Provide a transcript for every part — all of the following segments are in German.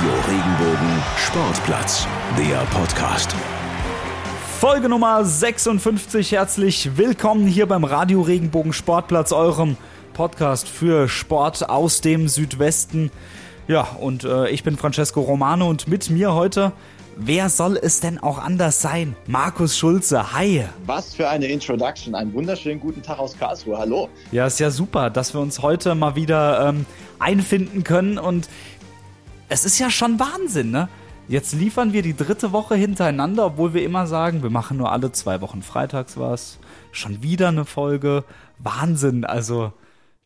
Radio Regenbogen Sportplatz, der Podcast. Folge Nummer 56. Herzlich willkommen hier beim Radio Regenbogen Sportplatz, eurem Podcast für Sport aus dem Südwesten. Ja, und äh, ich bin Francesco Romano und mit mir heute Wer soll es denn auch anders sein? Markus Schulze, hi. Was für eine Introduction. Einen wunderschönen guten Tag aus Karlsruhe. Hallo. Ja, ist ja super, dass wir uns heute mal wieder ähm, einfinden können. Und es ist ja schon Wahnsinn, ne? Jetzt liefern wir die dritte Woche hintereinander, obwohl wir immer sagen, wir machen nur alle zwei Wochen freitags was. Schon wieder eine Folge. Wahnsinn, also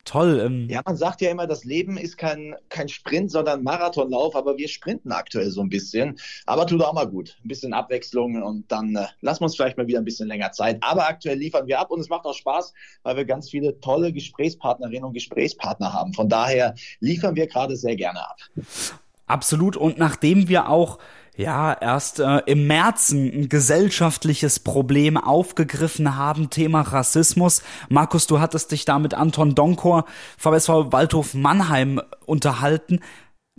toll. Ähm ja, man sagt ja immer, das Leben ist kein, kein Sprint, sondern Marathonlauf, aber wir sprinten aktuell so ein bisschen. Aber tut auch mal gut. Ein bisschen Abwechslung und dann äh, lassen wir uns vielleicht mal wieder ein bisschen länger Zeit. Aber aktuell liefern wir ab und es macht auch Spaß, weil wir ganz viele tolle Gesprächspartnerinnen und Gesprächspartner haben. Von daher liefern wir gerade sehr gerne ab. Absolut. Und nachdem wir auch ja, erst äh, im März ein gesellschaftliches Problem aufgegriffen haben, Thema Rassismus. Markus, du hattest dich da mit Anton Donkor, VSV Waldhof Mannheim unterhalten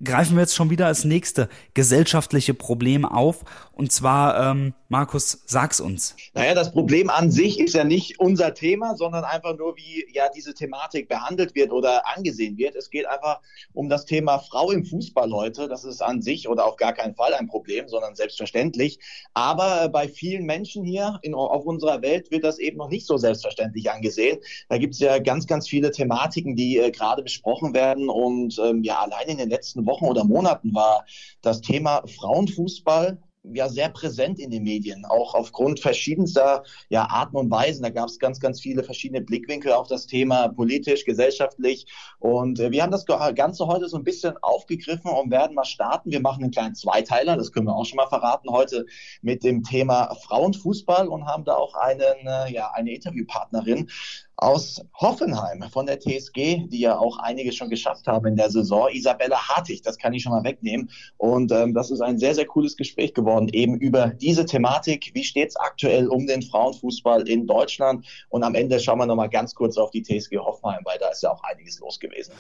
greifen wir jetzt schon wieder als nächste gesellschaftliche Problem auf. Und zwar, ähm, Markus, sag's uns. Naja, das Problem an sich ist ja nicht unser Thema, sondern einfach nur, wie ja diese Thematik behandelt wird oder angesehen wird. Es geht einfach um das Thema Frau im Fußball heute. Das ist an sich oder auf gar keinen Fall ein Problem, sondern selbstverständlich. Aber bei vielen Menschen hier in, auf unserer Welt wird das eben noch nicht so selbstverständlich angesehen. Da gibt es ja ganz, ganz viele Thematiken, die äh, gerade besprochen werden. Und ähm, ja, allein in den letzten Wochen oder Monaten war das Thema Frauenfußball ja sehr präsent in den Medien, auch aufgrund verschiedenster ja, Arten und Weisen. Da gab es ganz, ganz viele verschiedene Blickwinkel auf das Thema, politisch, gesellschaftlich. Und äh, wir haben das Ganze heute so ein bisschen aufgegriffen und werden mal starten. Wir machen einen kleinen Zweiteiler, das können wir auch schon mal verraten, heute mit dem Thema Frauenfußball und haben da auch einen, äh, ja, eine Interviewpartnerin, aus Hoffenheim von der TSG, die ja auch einige schon geschafft haben in der Saison. Isabella Hartig, das kann ich schon mal wegnehmen. Und ähm, das ist ein sehr, sehr cooles Gespräch geworden, eben über diese Thematik. Wie steht es aktuell um den Frauenfußball in Deutschland? Und am Ende schauen wir nochmal ganz kurz auf die TSG Hoffenheim, weil da ist ja auch einiges los gewesen.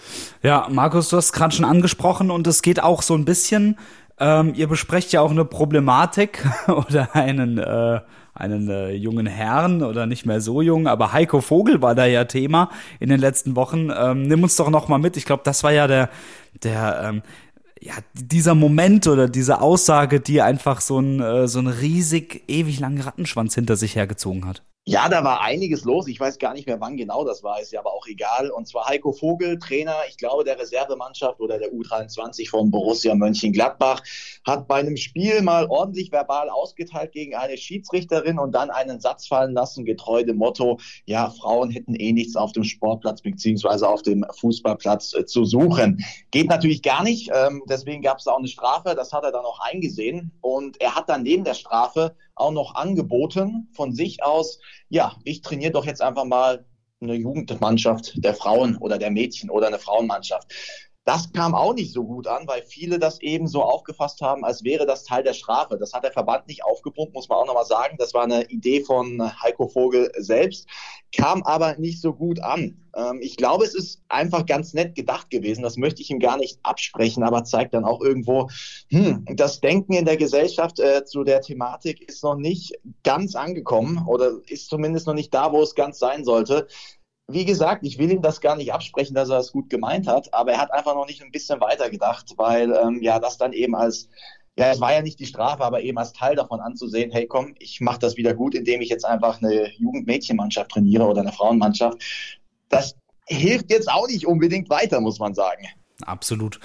Ja, Markus, du hast gerade schon angesprochen und es geht auch so ein bisschen, ähm, ihr besprecht ja auch eine Problematik oder einen äh, einen äh, jungen Herrn oder nicht mehr so jung, aber Heiko Vogel war da ja Thema in den letzten Wochen. Ähm, nimm uns doch noch mal mit. Ich glaube, das war ja der der ähm, ja, dieser Moment oder diese Aussage, die einfach so ein, äh, so ein riesig ewig langen Rattenschwanz hinter sich hergezogen hat. Ja, da war einiges los. Ich weiß gar nicht mehr, wann genau das war, ist ja aber auch egal. Und zwar Heiko Vogel, Trainer, ich glaube, der Reservemannschaft oder der U23 von Borussia Mönchengladbach, hat bei einem Spiel mal ordentlich verbal ausgeteilt gegen eine Schiedsrichterin und dann einen Satz fallen lassen, getreu dem Motto, ja, Frauen hätten eh nichts auf dem Sportplatz beziehungsweise auf dem Fußballplatz äh, zu suchen. Geht natürlich gar nicht. Ähm, deswegen gab es auch eine Strafe. Das hat er dann auch eingesehen. Und er hat dann neben der Strafe auch noch angeboten von sich aus, ja, ich trainiere doch jetzt einfach mal eine Jugendmannschaft der Frauen oder der Mädchen oder eine Frauenmannschaft. Das kam auch nicht so gut an, weil viele das eben so aufgefasst haben, als wäre das Teil der Strafe. Das hat der Verband nicht aufgepumpt, muss man auch nochmal sagen. Das war eine Idee von Heiko Vogel selbst, kam aber nicht so gut an. Ähm, ich glaube, es ist einfach ganz nett gedacht gewesen. Das möchte ich ihm gar nicht absprechen, aber zeigt dann auch irgendwo, hm, das Denken in der Gesellschaft äh, zu der Thematik ist noch nicht ganz angekommen oder ist zumindest noch nicht da, wo es ganz sein sollte wie gesagt, ich will ihm das gar nicht absprechen, dass er es gut gemeint hat, aber er hat einfach noch nicht ein bisschen weiter gedacht, weil ähm, ja das dann eben als ja, es war ja nicht die Strafe, aber eben als Teil davon anzusehen, hey komm, ich mache das wieder gut, indem ich jetzt einfach eine Jugendmädchenmannschaft trainiere oder eine Frauenmannschaft. Das hilft jetzt auch nicht unbedingt weiter, muss man sagen. Absolut.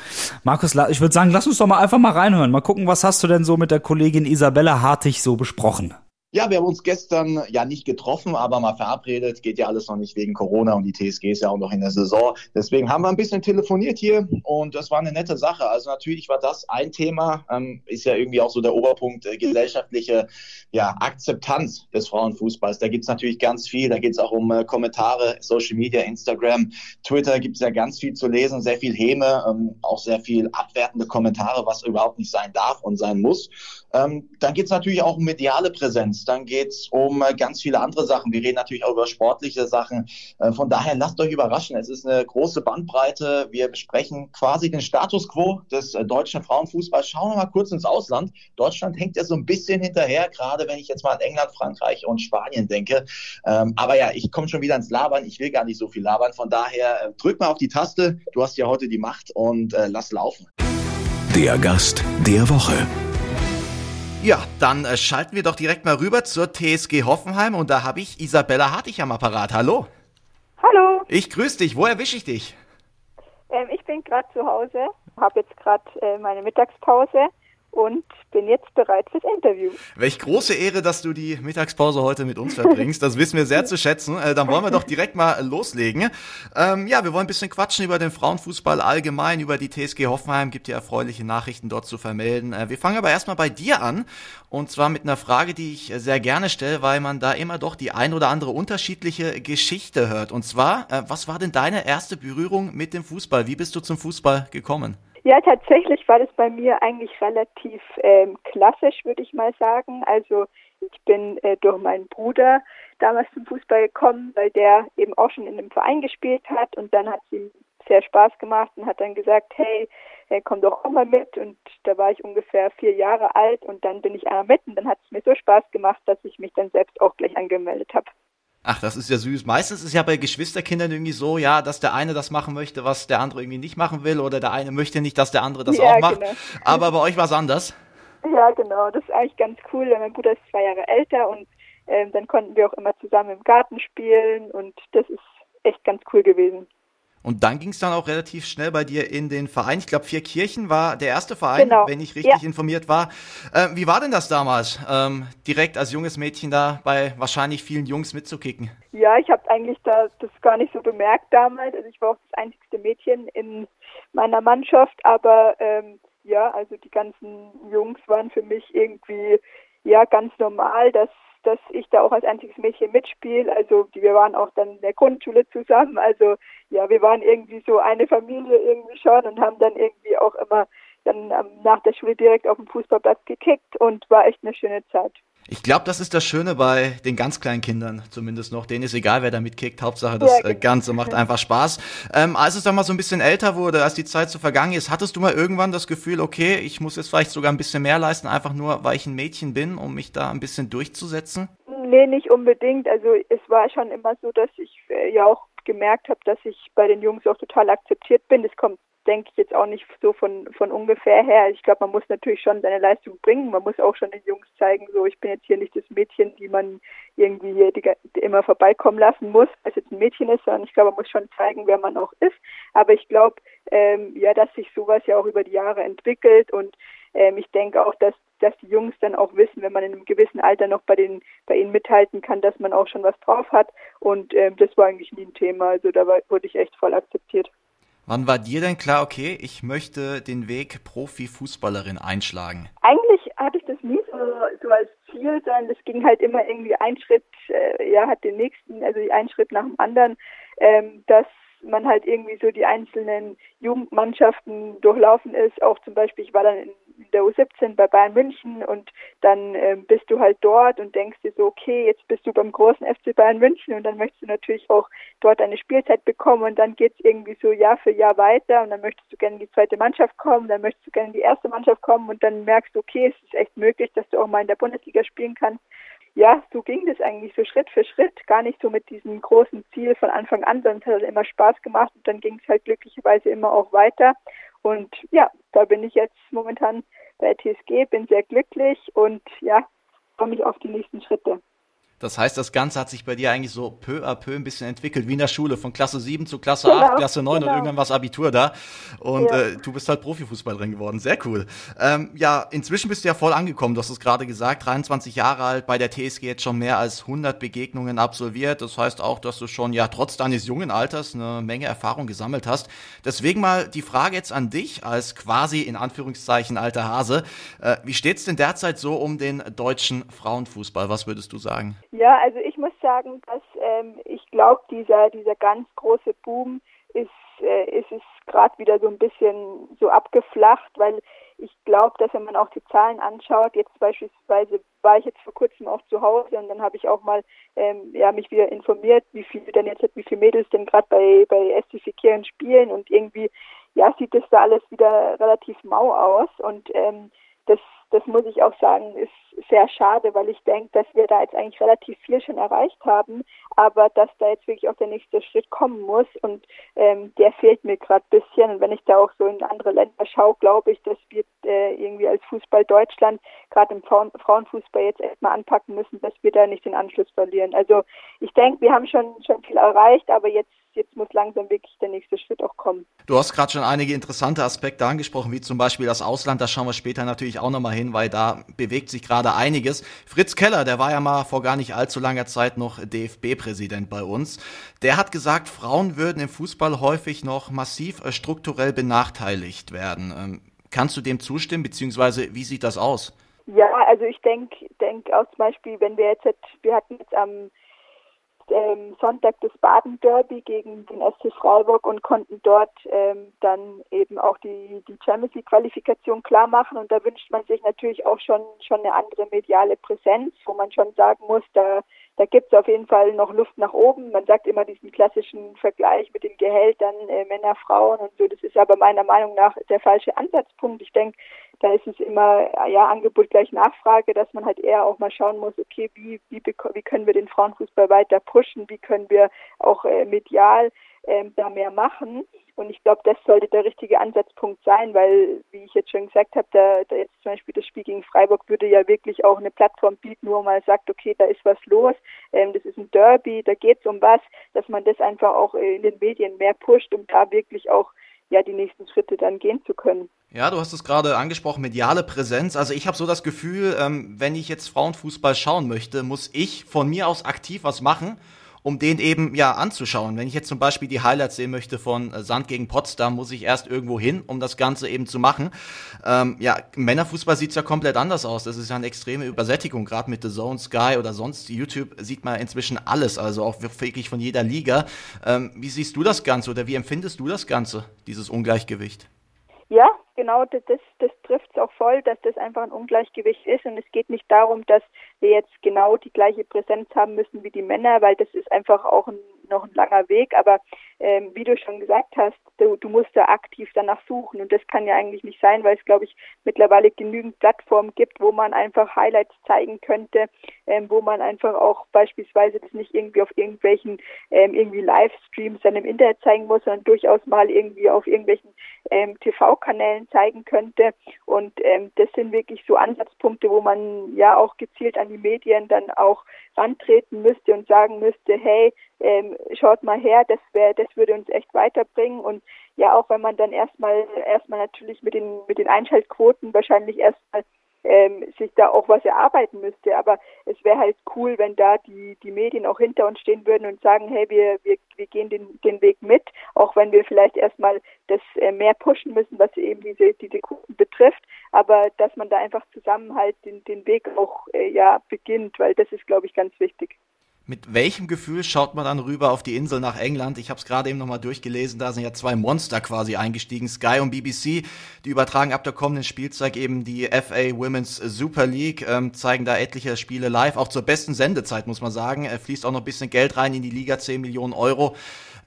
Markus, ich würde sagen, lass uns doch mal einfach mal reinhören. Mal gucken, was hast du denn so mit der Kollegin Isabella Hartig so besprochen? Ja, wir haben uns gestern ja nicht getroffen, aber mal verabredet. Geht ja alles noch nicht wegen Corona und die TSG ist ja auch noch in der Saison. Deswegen haben wir ein bisschen telefoniert hier und das war eine nette Sache. Also natürlich war das ein Thema, ähm, ist ja irgendwie auch so der Oberpunkt äh, gesellschaftliche ja, Akzeptanz des Frauenfußballs. Da gibt's natürlich ganz viel. Da geht's auch um äh, Kommentare, Social Media, Instagram, Twitter gibt's ja ganz viel zu lesen, sehr viel Häme, ähm, auch sehr viel abwertende Kommentare, was überhaupt nicht sein darf und sein muss. Ähm, dann geht's natürlich auch um mediale Präsenz Dann geht's um äh, ganz viele andere Sachen. Wir reden natürlich auch über sportliche Sachen. Äh, von daher lasst euch überraschen. Es ist eine große Bandbreite. Wir besprechen quasi den Status quo des äh, deutschen Frauenfußballs. Schauen wir mal kurz ins Ausland. Deutschland hängt ja so ein bisschen hinterher, gerade wenn ich jetzt mal an England, Frankreich und Spanien denke. Ähm, aber ja, ich komme schon wieder ins Labern. Ich will gar nicht so viel labern. Von daher drück mal auf die Taste. Du hast ja heute die Macht und lass laufen. Der Gast der Woche. Ja, dann äh, schalten wir doch direkt mal rüber zur TSG Hoffenheim und da habe ich Isabella Hartig am Apparat. Hallo. Hallo. Ich grüße dich. Wo erwische ich dich? Ähm, ich bin gerade zu Hause, habe jetzt gerade äh, meine Mittagspause und bin jetzt bereit fürs Interview. Welch große Ehre, dass du die Mittagspause heute mit uns verbringst. Das wissen wir sehr zu schätzen. Äh, dann wollen wir doch direkt mal loslegen. Ähm, ja, wir wollen ein bisschen quatschen über den Frauenfußball allgemein, über die TSG Hoffenheim. Gibt ja erfreuliche Nachrichten dort zu vermelden. Äh, wir fangen aber erstmal bei dir an. Und zwar mit einer Frage, die ich sehr gerne stelle, weil man da immer doch die ein oder andere unterschiedliche Geschichte hört. Und zwar, äh, was war denn deine erste Berührung mit dem Fußball? Wie bist du zum Fußball gekommen? Ja, tatsächlich war das bei mir eigentlich relativ ähm, klassisch, würde ich mal sagen. Also ich bin äh, durch meinen Bruder damals zum Fußball gekommen, weil der eben auch schon in einem Verein gespielt hat und dann hat ihm sehr Spaß gemacht und hat dann gesagt, hey, äh, komm doch auch mal mit und da war ich ungefähr vier Jahre alt und dann bin ich einmal mit und dann hat es mir so Spaß gemacht, dass ich mich dann selbst auch gleich angemeldet habe. Ach, das ist ja süß. Meistens ist es ja bei Geschwisterkindern irgendwie so, ja, dass der eine das machen möchte, was der andere irgendwie nicht machen will, oder der eine möchte nicht, dass der andere das Ja, auch macht. genau. Aber bei euch war es anders. Ja, genau. Das ist eigentlich ganz cool. Mein Bruder ist zwei Jahre älter und ähm, dann konnten wir auch immer zusammen im Garten spielen und das ist echt ganz cool gewesen. Und dann ging es dann auch relativ schnell bei dir in den Verein. Ich glaube, Vierkirchen war der erste Verein, Genau. wenn ich richtig Ja. informiert war. Äh, wie war denn das damals, ähm, direkt als junges Mädchen da bei wahrscheinlich vielen Jungs mitzukicken? Ja, ich habe eigentlich da das gar nicht so bemerkt damals. Also ich war auch das einzigste Mädchen in meiner Mannschaft, aber ähm, ja, also die ganzen Jungs waren für mich irgendwie ja ganz normal, dass dass ich da auch als einziges Mädchen mitspiele. Also wir waren auch dann in der Grundschule zusammen. Also ja, wir waren irgendwie so eine Familie irgendwie schon und haben dann irgendwie auch immer dann ähm, nach der Schule direkt auf dem Fußballplatz gekickt und war echt eine schöne Zeit. Ich glaube, das ist das Schöne bei den ganz kleinen Kindern zumindest noch. Denen ist egal, wer da mitkickt. Hauptsache, das Ja, äh, genau. Ganze macht einfach Spaß. Ähm, als es dann mal so ein bisschen älter wurde, als die Zeit so vergangen ist, hattest du mal irgendwann das Gefühl, okay, ich muss jetzt vielleicht sogar ein bisschen mehr leisten, einfach nur, weil ich ein Mädchen bin, um mich da ein bisschen durchzusetzen? Nee, nicht unbedingt. Also es war schon immer so, dass ich äh, ja auch gemerkt habe, dass ich bei den Jungs auch total akzeptiert bin. Das kommt, denke ich, jetzt auch nicht so von, von ungefähr her. Ich glaube, man muss natürlich schon seine Leistung bringen. Man muss auch schon den Jungs zeigen, so ich bin jetzt hier nicht das Mädchen, die man irgendwie die, immer vorbeikommen lassen muss, als jetzt ein Mädchen ist, sondern ich glaube, man muss schon zeigen, wer man auch ist. Aber ich glaube, ähm, ja, dass sich sowas ja auch über die Jahre entwickelt und ähm, ich denke auch, dass dass die Jungs dann auch wissen, wenn man in einem gewissen Alter noch bei den bei ihnen mithalten kann, dass man auch schon was drauf hat. Und ähm, das war eigentlich nie ein Thema. Also da wurde ich echt voll akzeptiert. Wann war dir denn klar, okay, ich möchte den Weg Profifußballerin einschlagen? Eigentlich hatte ich das nie so, so als Ziel, sondern das ging halt immer irgendwie ein Schritt, äh, ja, hat den nächsten, also ein Schritt nach dem anderen, ähm, dass man halt irgendwie so die einzelnen Jugendmannschaften durchlaufen ist. Auch zum Beispiel, ich war dann in der U17 bei Bayern München und dann ähm, bist du halt dort und denkst dir so, okay, jetzt bist du beim großen FC Bayern München und dann möchtest du natürlich auch dort eine Spielzeit bekommen und dann geht's irgendwie so Jahr für Jahr weiter und dann möchtest du gerne in die zweite Mannschaft kommen, dann möchtest du gerne in die erste Mannschaft kommen und dann merkst du, okay, es ist echt möglich, dass du auch mal in der Bundesliga spielen kannst. Ja, so ging das eigentlich so Schritt für Schritt, gar nicht so mit diesem großen Ziel von Anfang an, sondern es hat halt immer Spaß gemacht und dann ging es halt glücklicherweise immer auch weiter. Und ja, da bin ich jetzt momentan bei TSG, bin sehr glücklich und ja, freue mich auf die nächsten Schritte. Das heißt, das Ganze hat sich bei dir eigentlich so peu à peu ein bisschen entwickelt, wie in der Schule, von Klasse 7 zu Klasse Genau, 8, Klasse 9 und genau. irgendwann war das Abitur da. Und Ja. äh, du bist halt Profifußballerin geworden. Sehr cool. Ähm, ja, inzwischen bist du ja voll angekommen. Du hast es gerade gesagt, 23 Jahre alt, bei der TSG jetzt schon mehr als 100 Begegnungen absolviert. Das heißt auch, dass du schon ja trotz deines jungen Alters eine Menge Erfahrung gesammelt hast. Deswegen mal die Frage jetzt an dich als quasi in Anführungszeichen alter Hase. Äh, wie steht's denn derzeit so um den deutschen Frauenfußball? Was würdest du sagen? Ja, also ich muss sagen, dass ähm, ich glaube, dieser, dieser ganz große Boom ist, äh, ist es gerade wieder so ein bisschen so abgeflacht, weil ich glaube, dass wenn man auch die Zahlen anschaut, jetzt beispielsweise war ich jetzt vor kurzem auch zu Hause und dann habe ich auch mal ähm, ja, mich wieder informiert, wie viele denn jetzt, wie viele Mädels denn gerade bei, bei SC Kirchen spielen und irgendwie, ja, sieht das da alles wieder relativ mau aus und ähm, das, das muss ich auch sagen, ist sehr schade, weil ich denke, dass wir da jetzt eigentlich relativ viel schon erreicht haben, aber dass da jetzt wirklich auch der nächste Schritt kommen muss und ähm, der fehlt mir gerade ein bisschen. Und wenn ich da auch so in andere Länder schaue, glaube ich, dass wir äh, irgendwie als Fußball Deutschland gerade im Frauen Frauenfußball jetzt erstmal anpacken müssen, dass wir da nicht den Anschluss verlieren. Also ich denke, wir haben schon schon viel erreicht, aber jetzt jetzt muss langsam wirklich der nächste Schritt auch kommen. Du hast gerade schon einige interessante Aspekte angesprochen, wie zum Beispiel das Ausland. Da schauen wir später natürlich auch nochmal hin, weil da bewegt sich gerade einiges. Fritz Keller, der war ja mal vor gar nicht allzu langer Zeit noch DFB-Präsident bei uns. Der hat gesagt, Frauen würden im Fußball häufig noch massiv äh, strukturell benachteiligt werden. Ähm, kannst du dem zustimmen, beziehungsweise wie sieht das aus? Ja, also ich denke denk auch zum Beispiel, wenn wir jetzt, wir hatten jetzt am ähm, Sonntag das Baden-Derby gegen den SC Freiburg und konnten dort ähm, dann eben auch die, die Champions League-Qualifikation klar machen. Und da wünscht man sich natürlich auch schon, schon eine andere mediale Präsenz, wo man schon sagen muss, da, da gibt es auf jeden Fall noch Luft nach oben. Man sagt immer diesen klassischen Vergleich mit den Gehältern äh, Männer, Frauen und so. Das ist aber meiner Meinung nach der falsche Ansatzpunkt. Ich denke, da ist es immer ja Angebot gleich Nachfrage, dass man halt eher auch mal schauen muss, okay, wie wie, wie können wir den Frauenfußball weiter pushen, wie können wir auch äh, medial ähm, da mehr machen. Und ich glaube, das sollte der richtige Ansatzpunkt sein, weil, wie ich jetzt schon gesagt habe, da, da jetzt zum Beispiel das Spiel gegen Freiburg würde ja wirklich auch eine Plattform bieten, wo man sagt, okay, da ist was los, ähm, das ist ein Derby, da geht es um was, dass man das einfach auch in den Medien mehr pusht, um da wirklich auch ja die nächsten Schritte dann gehen zu können. Ja, du hast es gerade angesprochen, mediale Präsenz. Also ich habe so das Gefühl, ähm, wenn ich jetzt Frauenfußball schauen möchte, muss ich von mir aus aktiv was machen um den eben ja anzuschauen. Wenn ich jetzt zum Beispiel die Highlights sehen möchte von äh, Sand gegen Potsdam, muss ich erst irgendwo hin, um das Ganze eben zu machen. Ähm, ja, Männerfußball sieht's ja komplett anders aus. Das ist ja eine extreme Übersättigung. Gerade mit The Zone, Sky oder sonst YouTube sieht man inzwischen alles, also auch wirklich von jeder Liga. Ähm, wie siehst du das Ganze oder wie empfindest du das Ganze, dieses Ungleichgewicht? Ja, genau, das, das trifft es auch voll, dass das einfach ein Ungleichgewicht ist. Und es geht nicht darum, dass wir jetzt genau die gleiche Präsenz haben müssen wie die Männer, weil das ist einfach auch ein, noch ein langer Weg. Aber ähm, wie du schon gesagt hast, du, du, musst da aktiv danach suchen. Und das kann ja eigentlich nicht sein, weil es, glaube ich, mittlerweile genügend Plattformen gibt, wo man einfach Highlights zeigen könnte, ähm, wo man einfach auch beispielsweise das nicht irgendwie auf irgendwelchen ähm, irgendwie Livestreams dann im Internet zeigen muss, sondern durchaus mal irgendwie auf irgendwelchen ähm, TV-Kanälen zeigen könnte. Und ähm, das sind wirklich so Ansatzpunkte, wo man ja auch gezielt an die Medien dann auch rantreten müsste und sagen müsste, hey, ähm, schaut mal her, das wäre, das würde uns echt weiterbringen und ja, auch wenn man dann erstmal erstmal natürlich mit den mit den Einschaltquoten wahrscheinlich erstmal ähm, sich da auch was erarbeiten müsste. Aber es wäre halt cool, wenn da die, die Medien auch hinter uns stehen würden und sagen, hey, wir, wir, wir gehen den, den Weg mit, auch wenn wir vielleicht erstmal das äh, mehr pushen müssen, was eben diese, diese Kunden betrifft, aber dass man da einfach zusammen halt den, den Weg auch äh, ja beginnt, weil das ist, glaube ich, ganz wichtig. Mit welchem Gefühl schaut man dann rüber auf die Insel nach England? Ich habe es gerade eben nochmal durchgelesen, da sind ja zwei Monster quasi eingestiegen, Sky und BBC. Die übertragen ab der kommenden Spielzeit eben die FA Women's Super League, ähm, zeigen da etliche Spiele live, auch zur besten Sendezeit muss man sagen. Er fließt auch noch ein bisschen Geld rein in die Liga, 10 Millionen Euro.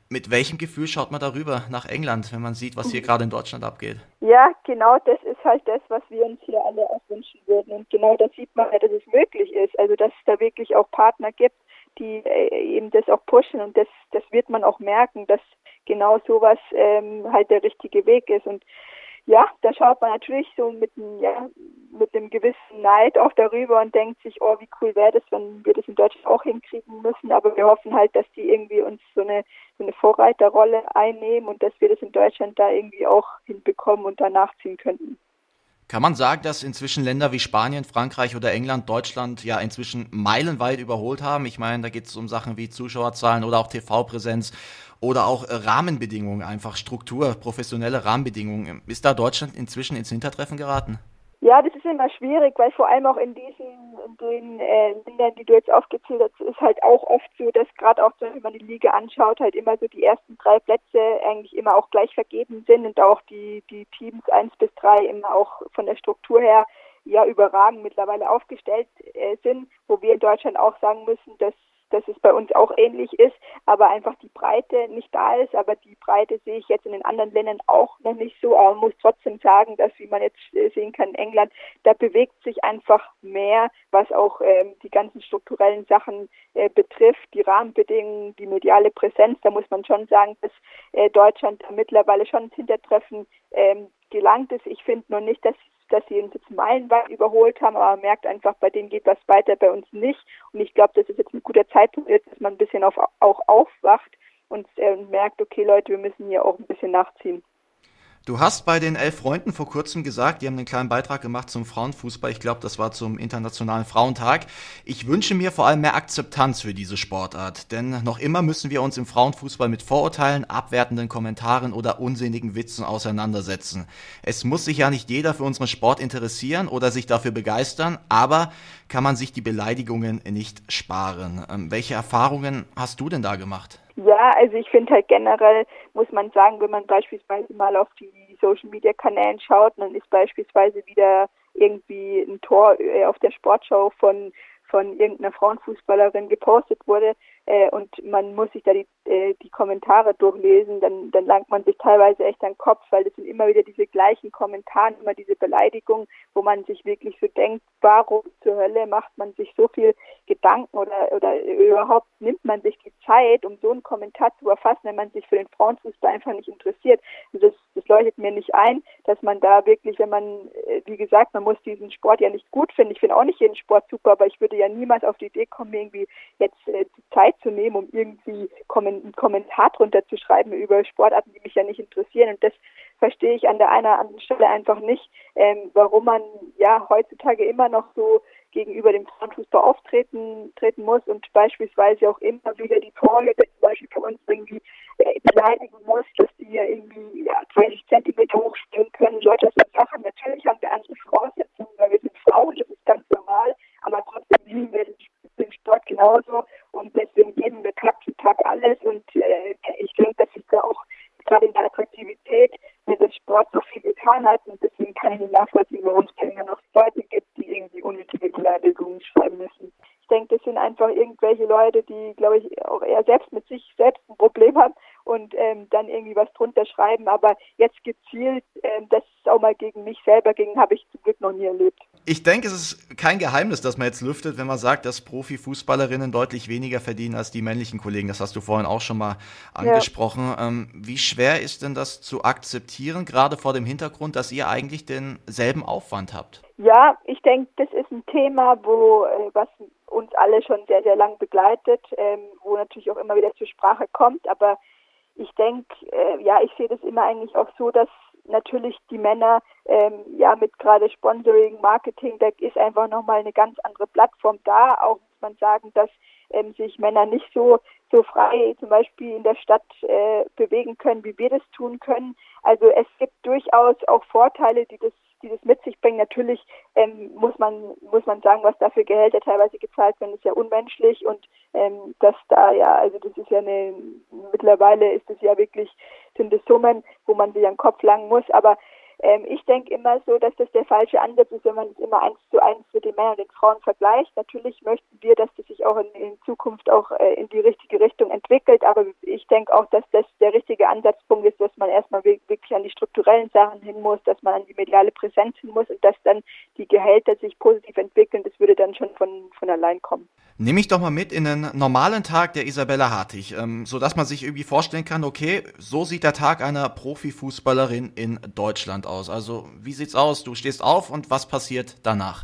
Mit welchem Gefühl schaut man darüber nach England, wenn man sieht, was hier gerade in Deutschland abgeht? Ja, genau das ist halt das, was wir uns hier alle auch wünschen würden. Und genau das sieht man dass es möglich ist. Also, dass es da wirklich auch Partner gibt, die äh, eben das auch pushen und das, das wird man auch merken, dass genau sowas ähm, halt der richtige Weg ist. Und ja, da schaut man natürlich so mit, ja, mit einem gewissen Neid auch darüber und denkt sich, oh, wie cool wäre das, wenn wir das in Deutschland auch hinkriegen müssen. Aber wir hoffen halt, dass die irgendwie uns so eine, so eine Vorreiterrolle einnehmen und dass wir das in Deutschland da irgendwie auch hinbekommen und da nachziehen könnten. Kann man sagen, dass inzwischen Länder wie Spanien, Frankreich oder England Deutschland ja inzwischen meilenweit überholt haben? Ich meine, da geht es um Sachen wie Zuschauerzahlen oder auch TV-Präsenz oder auch Rahmenbedingungen, einfach Struktur, professionelle Rahmenbedingungen. Ist da Deutschland inzwischen ins Hintertreffen geraten? Ja, das ist immer schwierig, weil vor allem auch in diesen in den äh, Ländern, die du jetzt aufgezählt hast, ist halt auch oft so, dass gerade auch, wenn man die Liga anschaut, halt immer so die ersten drei Plätze eigentlich immer auch gleich vergeben sind und auch die, die Teams eins bis drei immer auch von der Struktur her ja überragend mittlerweile aufgestellt äh, sind, wo wir in Deutschland auch sagen müssen, dass dass es bei uns auch ähnlich ist, aber einfach die Breite nicht da ist. Aber die Breite sehe ich jetzt in den anderen Ländern auch noch nicht so. Aber man muss trotzdem sagen, dass, wie man jetzt äh, sehen kann, in England, da bewegt sich einfach mehr, was auch ähm, die ganzen strukturellen Sachen äh, betrifft, die Rahmenbedingungen, die mediale Präsenz. Da muss man schon sagen, dass äh, Deutschland mittlerweile schon ins Hintertreffen ähm, gelangt ist. Ich finde nur nicht, dass dass sie uns jetzt meilenweit überholt haben, aber man merkt einfach, bei denen geht was weiter, bei uns nicht. Und ich glaube, das ist jetzt ein guter Zeitpunkt ist, dass man ein bisschen auf, auch aufwacht und äh, merkt, okay Leute, wir müssen hier auch ein bisschen nachziehen. Du hast bei den elf Freunden vor kurzem gesagt, die haben einen kleinen Beitrag gemacht zum Frauenfußball. Ich glaube, das war zum Internationalen Frauentag. Ich wünsche mir vor allem mehr Akzeptanz für diese Sportart, denn noch immer müssen wir uns im Frauenfußball mit Vorurteilen, abwertenden Kommentaren oder unsinnigen Witzen auseinandersetzen. Es muss sich ja nicht jeder für unseren Sport interessieren oder sich dafür begeistern, aber kann man sich die Beleidigungen nicht sparen. Ähm, welche Erfahrungen hast du denn da gemacht? Ja, also ich finde halt generell, muss man sagen, wenn man beispielsweise mal auf die Social Media Kanälen schaut, dann ist beispielsweise wieder irgendwie ein Tor äh, auf der Sportschau von von irgendeiner Frauenfußballerin gepostet wurde äh, und man muss sich da die, äh, die Kommentare durchlesen, dann, dann langt man sich teilweise echt an den Kopf, weil das sind immer wieder diese gleichen Kommentare, immer diese Beleidigungen, wo man sich wirklich so denkt, warum zur Hölle macht man sich so viel Gedanken oder, oder überhaupt nimmt man sich die Zeit, um so einen Kommentar zu erfassen, wenn man sich für den Frauenfußball einfach nicht interessiert. Also das, das leuchtet mir nicht ein, dass man da wirklich, wenn man, äh, wie gesagt, man muss diesen Sport ja nicht gut finden. Ich finde auch nicht jeden Sport super, aber ich würde ja niemals auf die Idee kommen, irgendwie jetzt äh, die Zeit zu nehmen, um irgendwie einen Kommentar drunter zu schreiben über Sportarten, die mich ja nicht interessieren. Und das verstehe ich an der einen oder anderen Stelle einfach nicht, ähm, warum man ja heutzutage immer noch so gegenüber dem Frauenfußball auftreten treten muss und beispielsweise auch immer wieder die Torhüter zum Beispiel für uns irgendwie äh, beleidigen muss, dass die ja irgendwie ja, 30 Zentimeter hochspringen können. Solche Sachen. Natürlich haben wir andere Voraussetzungen, weil wir sind Frauen, das ist ganz normal aber trotzdem lieben wir den Sport genauso und deswegen geben wir Tag für Tag alles und äh, ich denke, dass sich da auch gerade in der Attraktivität des Sport so viel getan hat und deswegen kann ich nicht nachvollziehen, warum es keine noch Leute gibt, die irgendwie unnötige Beleidigungen schreiben müssen. Ich denke, das sind einfach irgendwelche Leute, die, glaube ich, auch eher selbst mit sich selbst ein Problem haben und ähm, dann irgendwie was drunter schreiben. Aber jetzt gezielt, ähm, das auch mal gegen mich selber ging, habe ich zum Glück noch nie erlebt. Ich denke, es ist kein Geheimnis, dass man jetzt lüftet, wenn man sagt, dass Profifußballerinnen deutlich weniger verdienen als die männlichen Kollegen. Das hast du vorhin auch schon mal angesprochen. Ja. Ähm, wie schwer ist denn das zu akzeptieren, gerade vor dem Hintergrund, dass ihr eigentlich denselben Aufwand habt? Ja, ich denke, das ist ein Thema, wo äh, was uns alle schon sehr, sehr lang begleitet, ähm, wo natürlich auch immer wieder zur Sprache kommt. Aber ich denke, äh, ja, ich sehe das immer eigentlich auch so, dass natürlich die Männer ähm, ja mit gerade Sponsoring, Marketing, da ist einfach nochmal eine ganz andere Plattform da. Auch muss man sagen, dass ähm, sich Männer nicht so so frei zum Beispiel in der Stadt äh, bewegen können, wie wir das tun können. Also es gibt durchaus auch Vorteile, die das die das mit sich bringen. Natürlich ähm, muss man muss man sagen, was da für Gehälter teilweise gezahlt werden, ist ja unmenschlich und ähm, dass da ja, also das ist ja eine mittlerweile ist es ja wirklich sind es Summen, wo man sich am Kopf langen muss, aber ähm, ich denke immer so, dass das der falsche Ansatz ist, wenn man es immer eins zu eins mit den Männern und den Frauen vergleicht. Natürlich möchten wir, dass das sich auch in, in Zukunft auch äh, in die richtige Richtung entwickelt, aber ich denke auch, dass das der richtige Ansatzpunkt ist, dass man erstmal wirklich an die strukturellen Sachen hin muss, dass man an die mediale Präsenz hin muss und dass dann die Gehälter sich positiv entwickeln. Das würde dann schon von, von allein kommen. Nehme ich doch mal mit in einen normalen Tag der Isabella Hartig, ähm, so dass man sich irgendwie vorstellen kann, okay, so sieht der Tag einer Profifußballerin in Deutschland aus. Also wie sieht's aus? Du stehst auf und was passiert danach?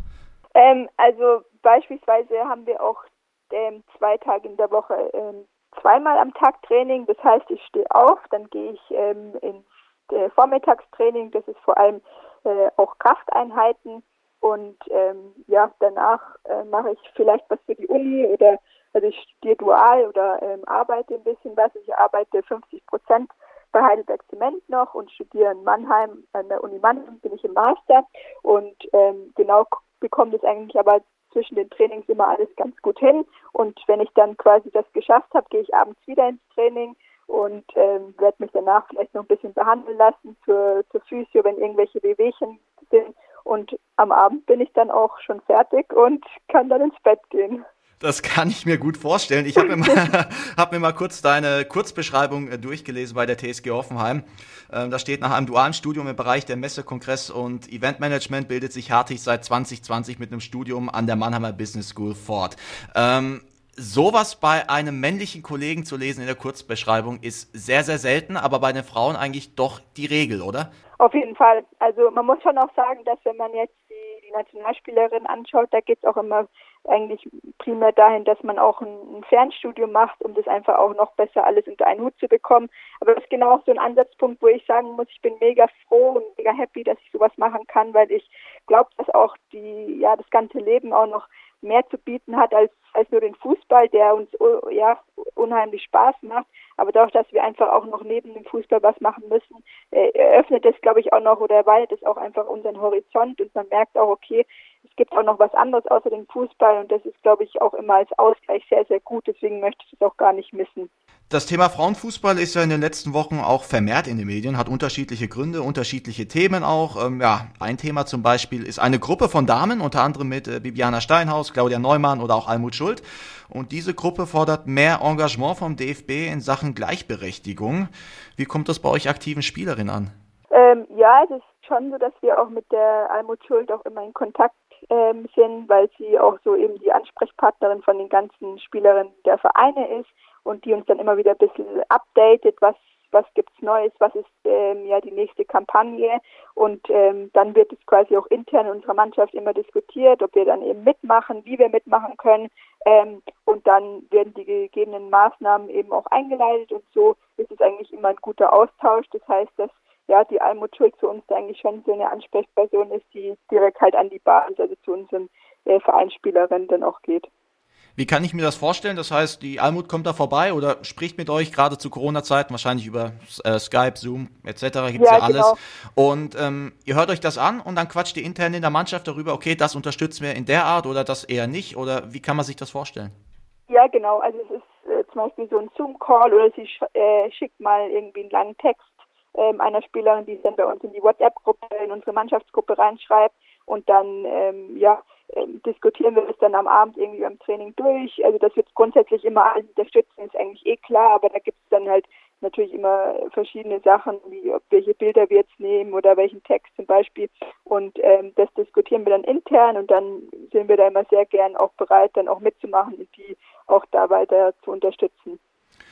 Ähm, also beispielsweise haben wir auch ähm, zwei Tage in der Woche ähm, zweimal am Tag Training. Das heißt, ich stehe auf, dann gehe ich ähm, ins äh, Vormittagstraining. Das ist vor allem äh, auch Krafteinheiten und ähm, ja, danach äh, mache ich vielleicht was für die Uni oder also ich studiere dual oder ähm, arbeite ein bisschen was. Ich arbeite 50 Prozent bei Heidelberg Zement noch und studiere in Mannheim, an der Uni Mannheim bin ich im Master und ähm, genau bekomme das eigentlich aber zwischen den Trainings immer alles ganz gut hin. Und wenn ich dann quasi das geschafft habe, gehe ich abends wieder ins Training und ähm, werde mich danach vielleicht noch ein bisschen behandeln lassen zur, zur Physio, wenn irgendwelche Wehwehchen sind. Und am Abend bin ich dann auch schon fertig und kann dann ins Bett gehen. Das kann ich mir gut vorstellen. Ich habe mir, mal, hab mir mal kurz deine Kurzbeschreibung äh, durchgelesen bei der TSG Hoffenheim. Ähm, da steht nach einem dualen Studium im Bereich der Messe, Kongress und Eventmanagement bildet sich Hartig seit 2020 mit einem Studium an der Mannheimer Business School fort. Ähm, sowas bei einem männlichen Kollegen zu lesen in der Kurzbeschreibung ist sehr, sehr selten, aber bei den Frauen eigentlich doch die Regel, oder? Auf jeden Fall. Also man muss schon auch sagen, dass wenn man jetzt die, Nationalspielerin anschaut, da geht es auch immer eigentlich primär dahin, dass man auch ein, ein, Fernstudium macht, um das einfach auch noch besser alles unter einen Hut zu bekommen. Aber das ist genau auch so ein Ansatzpunkt, wo ich sagen muss, ich bin mega froh und mega happy, dass ich sowas machen kann, weil ich glaube, dass auch die, ja, das ganze Leben auch noch mehr zu bieten hat als, als nur den Fußball, der uns ja unheimlich Spaß macht. Aber dadurch, dass wir einfach auch noch neben dem Fußball was machen müssen, äh, eröffnet es, glaube ich, auch noch oder erweitert es auch einfach unseren Horizont und man merkt auch, okay, es gibt auch noch was anderes außer dem Fußball und das ist, glaube ich, auch immer als Ausgleich sehr, sehr gut. Deswegen möchte ich es auch gar nicht missen. Das Thema Frauenfußball ist ja in den letzten Wochen auch vermehrt in den Medien, hat unterschiedliche Gründe, unterschiedliche Themen auch. Ähm, ja, ein Thema zum Beispiel ist eine Gruppe von Damen, unter anderem mit äh, Bibiana Steinhaus, Claudia Neumann oder auch Almut Schuld. Und diese Gruppe fordert mehr Engagement vom DFB in Sachen Gleichberechtigung. Wie kommt das bei euch aktiven Spielerinnen an? Ähm, ja, es ist schon so, dass wir auch mit der Almut Schuld auch immer in Kontakt ähm, sind, weil sie auch so eben die Ansprechpartnerin von den ganzen Spielerinnen der Vereine ist und die uns dann immer wieder ein bisschen updatet, was was gibt's Neues, was ist ähm, ja die nächste Kampagne und ähm, dann wird es quasi auch intern in unserer Mannschaft immer diskutiert, ob wir dann eben mitmachen, wie wir mitmachen können ähm, und dann werden die gegebenen Maßnahmen eben auch eingeleitet und so ist es eigentlich immer ein guter Austausch. Das heißt, dass ja, die Almut Schuld zu uns eigentlich schon so eine Ansprechperson ist, die direkt halt an die Basis, also zu unseren äh, Vereinsspielerinnen dann auch geht. Wie kann ich mir das vorstellen? Das heißt, die Almut kommt da vorbei oder spricht mit euch gerade zu Corona-Zeiten, wahrscheinlich über äh, Skype, Zoom etc. gibt es ja, ja, alles. Genau. Und ähm, ihr hört euch das an und dann quatscht ihr intern in der Mannschaft darüber, okay, das unterstützen wir in der Art oder das eher nicht oder wie kann man sich das vorstellen? Ja, genau. Also es ist äh, zum Beispiel so ein Zoom-Call oder sie sch äh, schickt mal irgendwie einen langen Text ähm, einer Spielerin, die es dann bei uns in die WhatsApp-Gruppe, in unsere Mannschaftsgruppe reinschreibt und dann ähm, ja, diskutieren wir das dann am Abend irgendwie beim Training durch. Also das wird grundsätzlich immer alles unterstützen, ist eigentlich eh klar, aber da gibt es dann halt natürlich immer verschiedene Sachen, wie ob welche Bilder wir jetzt nehmen oder welchen Text zum Beispiel. Und ähm, das diskutieren wir dann intern und dann sind wir da immer sehr gern auch bereit, dann auch mitzumachen und die auch da weiter zu unterstützen.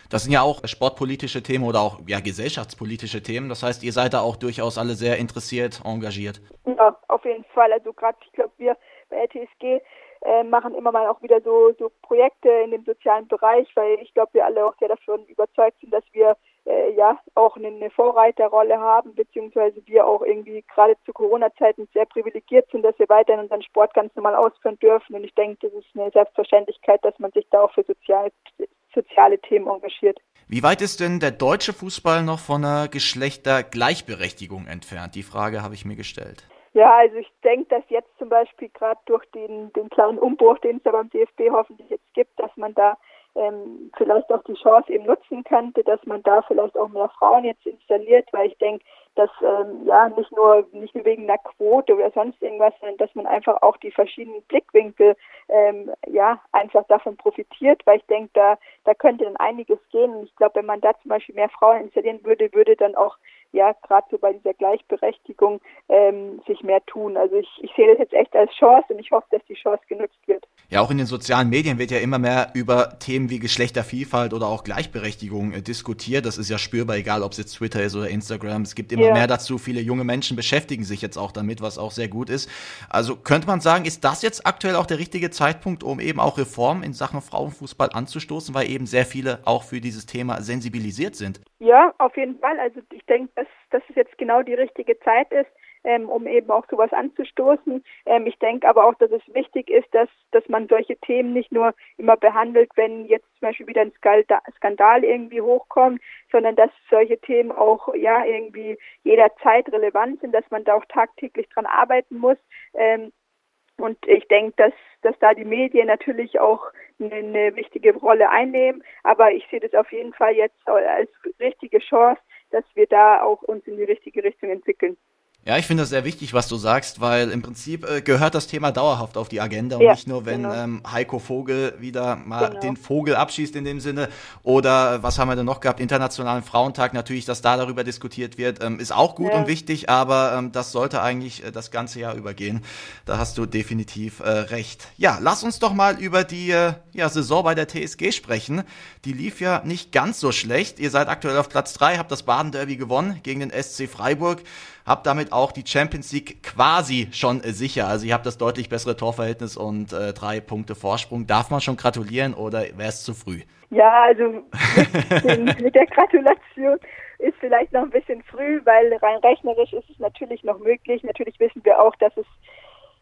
Das sind ja auch sportpolitische Themen oder auch ja, gesellschaftspolitische Themen. Das heißt, ihr seid da auch durchaus alle sehr interessiert, engagiert. Ja, auf jeden Fall. Also gerade, ich glaube, wir TSG äh, machen immer mal auch wieder so, so Projekte in dem sozialen Bereich, weil ich glaube, wir alle auch sehr davon überzeugt sind, dass wir äh, ja auch eine, eine Vorreiterrolle haben, beziehungsweise wir auch irgendwie gerade zu Corona-Zeiten sehr privilegiert sind, dass wir weiterhin unseren Sport ganz normal ausführen dürfen. Und ich denke, das ist eine Selbstverständlichkeit, dass man sich da auch für sozial, soziale Themen engagiert. Wie weit ist denn der deutsche Fußball noch von einer Geschlechtergleichberechtigung entfernt? Die Frage habe ich mir gestellt. Ja, also ich denke, dass jetzt zum Beispiel gerade durch den, den kleinen Umbruch, den es ja beim DFB hoffentlich jetzt gibt, dass man da ähm, vielleicht auch die Chance eben nutzen könnte, dass man da vielleicht auch mehr Frauen jetzt installiert, weil ich denke, dass ähm, ja nicht nur nicht nur wegen einer Quote oder sonst irgendwas, sondern dass man einfach auch die verschiedenen Blickwinkel ähm, ja einfach davon profitiert, weil ich denke, da da könnte dann einiges gehen. Und ich glaube, wenn man da zum Beispiel mehr Frauen installieren würde, würde dann auch ja gerade so bei dieser Gleichberechtigung ähm, sich mehr tun. Also ich, ich sehe das jetzt echt als Chance und ich hoffe, dass die Chance genutzt wird. Ja, auch in den sozialen Medien wird ja immer mehr über Themen wie Geschlechtervielfalt oder auch Gleichberechtigung äh, diskutiert. Das ist ja spürbar, egal ob es jetzt Twitter ist oder Instagram. Es gibt immer ja. mehr dazu. Viele junge Menschen beschäftigen sich jetzt auch damit, was auch sehr gut ist. Also könnte man sagen, ist das jetzt aktuell auch der richtige Zeitpunkt, um eben auch Reformen in Sachen Frauenfußball anzustoßen, weil eben sehr viele auch für dieses Thema sensibilisiert sind? Ja, auf jeden Fall. Also ich denke, dass, dass es jetzt genau die richtige Zeit ist ähm, um eben auch sowas anzustoßen. Ähm, ich denke aber auch, dass es wichtig ist, dass, dass man solche Themen nicht nur immer behandelt, wenn jetzt zum Beispiel wieder ein Skandal irgendwie hochkommt, sondern dass solche Themen auch ja irgendwie jederzeit relevant sind, dass man da auch tagtäglich dran arbeiten muss. Ähm, und ich denke, dass, dass da die Medien natürlich auch eine, wichtige Rolle einnehmen. Aber ich sehe das auf jeden Fall jetzt als richtige Chance, dass wir da auch uns in die richtige Richtung entwickeln. Ja, ich finde das sehr wichtig, was du sagst, weil im Prinzip äh, gehört das Thema dauerhaft auf die Agenda und ja, nicht nur, wenn genau. ähm, Heiko Vogel wieder mal genau. den Vogel abschießt in dem Sinne oder äh, was haben wir denn noch gehabt, Internationalen Frauentag natürlich, dass da darüber diskutiert wird, ähm, ist auch gut ja. und wichtig, aber ähm, das sollte eigentlich äh, das ganze Jahr übergehen. Da hast du definitiv äh, recht. Ja, lass uns doch mal über die äh, ja, Saison bei der TSG sprechen. Die lief ja nicht ganz so schlecht. Ihr seid aktuell auf Platz drei, habt das Baden-Derby gewonnen gegen den SC Freiburg habt damit auch die Champions League quasi schon äh, sicher. Also ihr habt das deutlich bessere Torverhältnis und äh, drei Punkte Vorsprung. Darf man schon gratulieren oder wäre es zu früh? Ja, also mit, mit der Gratulation ist vielleicht noch ein bisschen früh, weil rein rechnerisch ist es natürlich noch möglich. Natürlich wissen wir auch, dass es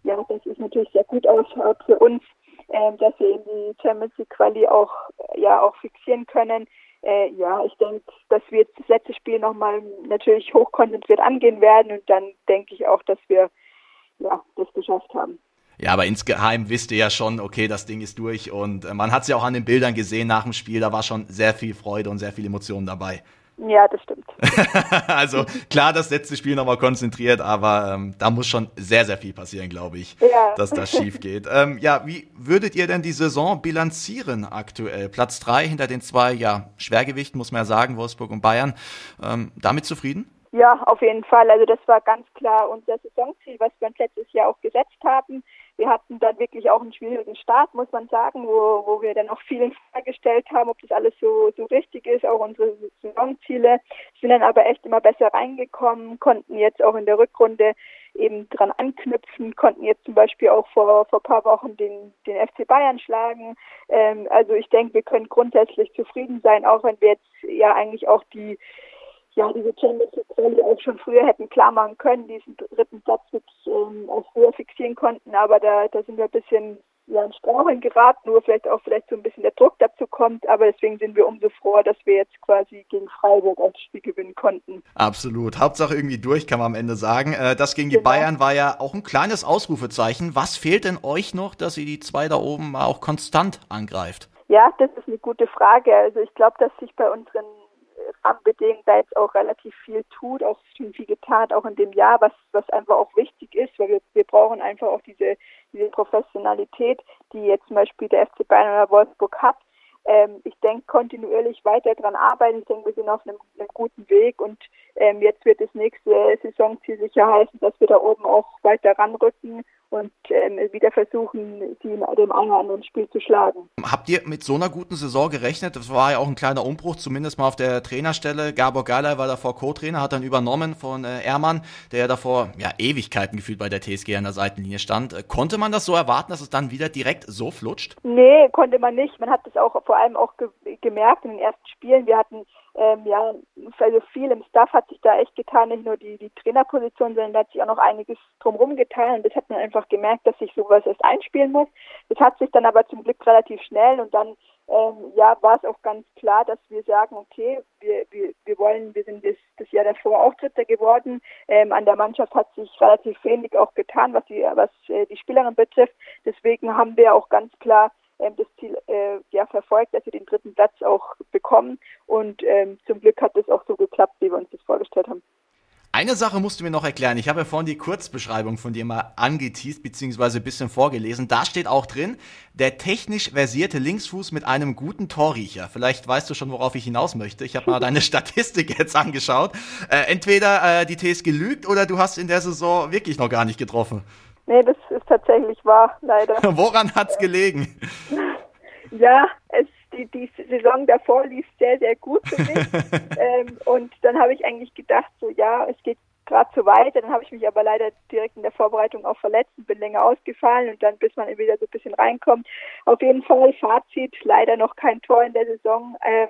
ja, das ist natürlich sehr gut ausschaut für uns, äh, dass wir eben die Champions League Quali auch ja auch fixieren können äh, ja, ich denke, dass wir jetzt das letzte Spiel nochmal natürlich hochkonzentriert angehen werden und dann denke ich auch, dass wir ja, das geschafft haben. Ja, aber insgeheim wisst ihr ja schon, okay, das Ding ist durch und äh, man hat es ja auch an den Bildern gesehen nach dem Spiel, da war schon sehr viel Freude und sehr viel Emotionen dabei. Ja, das stimmt. also klar, das letzte Spiel nochmal konzentriert, aber ähm, da muss schon sehr, sehr viel passieren, glaube ich, ja. dass das schief geht. Ähm, ja, wie würdet ihr denn die Saison bilanzieren aktuell? Platz drei hinter den zwei, ja, Schwergewicht, muss man ja sagen, Wolfsburg und Bayern. Ähm, damit zufrieden? Ja, auf jeden Fall. Also das war ganz klar unser Saisonziel, was wir uns letztes Jahr auch gesetzt haben. Wir hatten dann wirklich auch einen schwierigen Start, muss man sagen, wo, wo wir dann auch viel in Frage gestellt haben, ob das alles so, so richtig ist, auch unsere Saisonziele, sind dann aber echt immer besser reingekommen, konnten jetzt auch in der Rückrunde eben dran anknüpfen, konnten jetzt zum Beispiel auch vor, vor paar Wochen den, den FC Bayern schlagen. Ähm, also ich denke, wir können grundsätzlich zufrieden sein, auch wenn wir jetzt ja eigentlich auch die ja, diese Champions League Quali auch schon früher hätten klar machen können, diesen dritten Platz wirklich ähm, auch früher fixieren konnten, aber da, da sind wir ein bisschen ja, in Straucheln geraten, nur vielleicht auch vielleicht so ein bisschen der Druck dazu kommt, aber deswegen sind wir umso froher, dass wir jetzt quasi gegen Freiburg das Spiel gewinnen konnten. Absolut. Hauptsache irgendwie durch, kann man am Ende sagen. Äh, das gegen die genau. Bayern war ja auch ein kleines Ausrufezeichen. Was fehlt denn euch noch, dass ihr die zwei da oben mal auch konstant angreift? Ja, das ist eine gute Frage. Also ich glaube, dass sich bei unseren Rahmenbedingungen da jetzt auch relativ viel tut, auch schon viel getan, auch in dem Jahr, was, was einfach auch wichtig ist, weil wir, wir brauchen einfach auch diese, diese Professionalität, die jetzt zum Beispiel der FC Bayern oder Wolfsburg hat. Ähm, ich denke, kontinuierlich weiter daran arbeiten. Ich denke, wir sind auf einem, einem guten Weg und ähm, jetzt wird das nächste Saisonziel sicher heißen, dass wir da oben auch weiter ranrücken und ähm, wieder versuchen, sie in dem einen oder anderen Spiel zu schlagen. Habt ihr mit so einer guten Saison gerechnet? Das war ja auch ein kleiner Umbruch, zumindest mal auf der Trainerstelle. Gabor Geiler war davor Co-Trainer, hat dann übernommen von äh, Ehrmann, der ja davor ja, Ewigkeiten gefühlt bei der TSG an der Seitenlinie stand. Äh, konnte man das so erwarten, dass es dann wieder direkt so flutscht? Nee, konnte man nicht. Man hat das auch vor allem auch ge gemerkt in den ersten Spielen. Wir hatten ähm, ja, also viel im Staff hat sich da echt getan, nicht nur die, die Trainerposition, sondern da hat sich auch noch einiges drumherum getan und das hat man einfach gemerkt, dass sich sowas erst einspielen muss. Das hat sich dann aber zum Glück relativ schnell und dann ähm, ja, war es auch ganz klar, dass wir sagen, okay, wir, wir, wir wollen, wir sind das, das Jahr davor auch Dritter geworden. Ähm, an der Mannschaft hat sich relativ wenig auch getan, was die, was äh, die Spielerin betrifft. Deswegen haben wir auch ganz klar das Ziel äh, ja, verfolgt, dass wir den dritten Platz auch bekommen. Und ähm, zum Glück hat es auch so geklappt, wie wir uns das vorgestellt haben. Eine Sache musst du mir noch erklären. Ich habe ja vorhin die Kurzbeschreibung von dir mal angeteased bzw. ein bisschen vorgelesen. Da steht auch drin, der technisch versierte Linksfuß mit einem guten Torriecher. Vielleicht weißt du schon, worauf ich hinaus möchte. Ich habe mal deine Statistik jetzt angeschaut. Äh, entweder äh, die TSG lügt oder du hast in der Saison wirklich noch gar nicht getroffen. Nee, das ist tatsächlich wahr, leider. Woran hat's gelegen? Ja, es, die, die Saison davor lief sehr, sehr gut für mich. ähm, und dann habe ich eigentlich gedacht, so ja, es geht gerade so weiter. Dann habe ich mich aber leider direkt in der Vorbereitung auch verletzt und bin länger ausgefallen und dann, bis man wieder so ein bisschen reinkommt. Auf jeden Fall Fazit, leider noch kein Tor in der Saison. Ähm,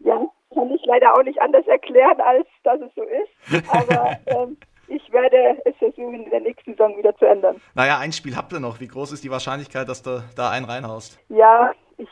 ja, kann ich leider auch nicht anders erklären, als dass es so ist. Aber ähm, ich werde es versuchen, in der nächsten Saison wieder zu ändern. Naja, ein Spiel habt ihr noch. Wie groß ist die Wahrscheinlichkeit, dass du da einen reinhaust? Ja, ich,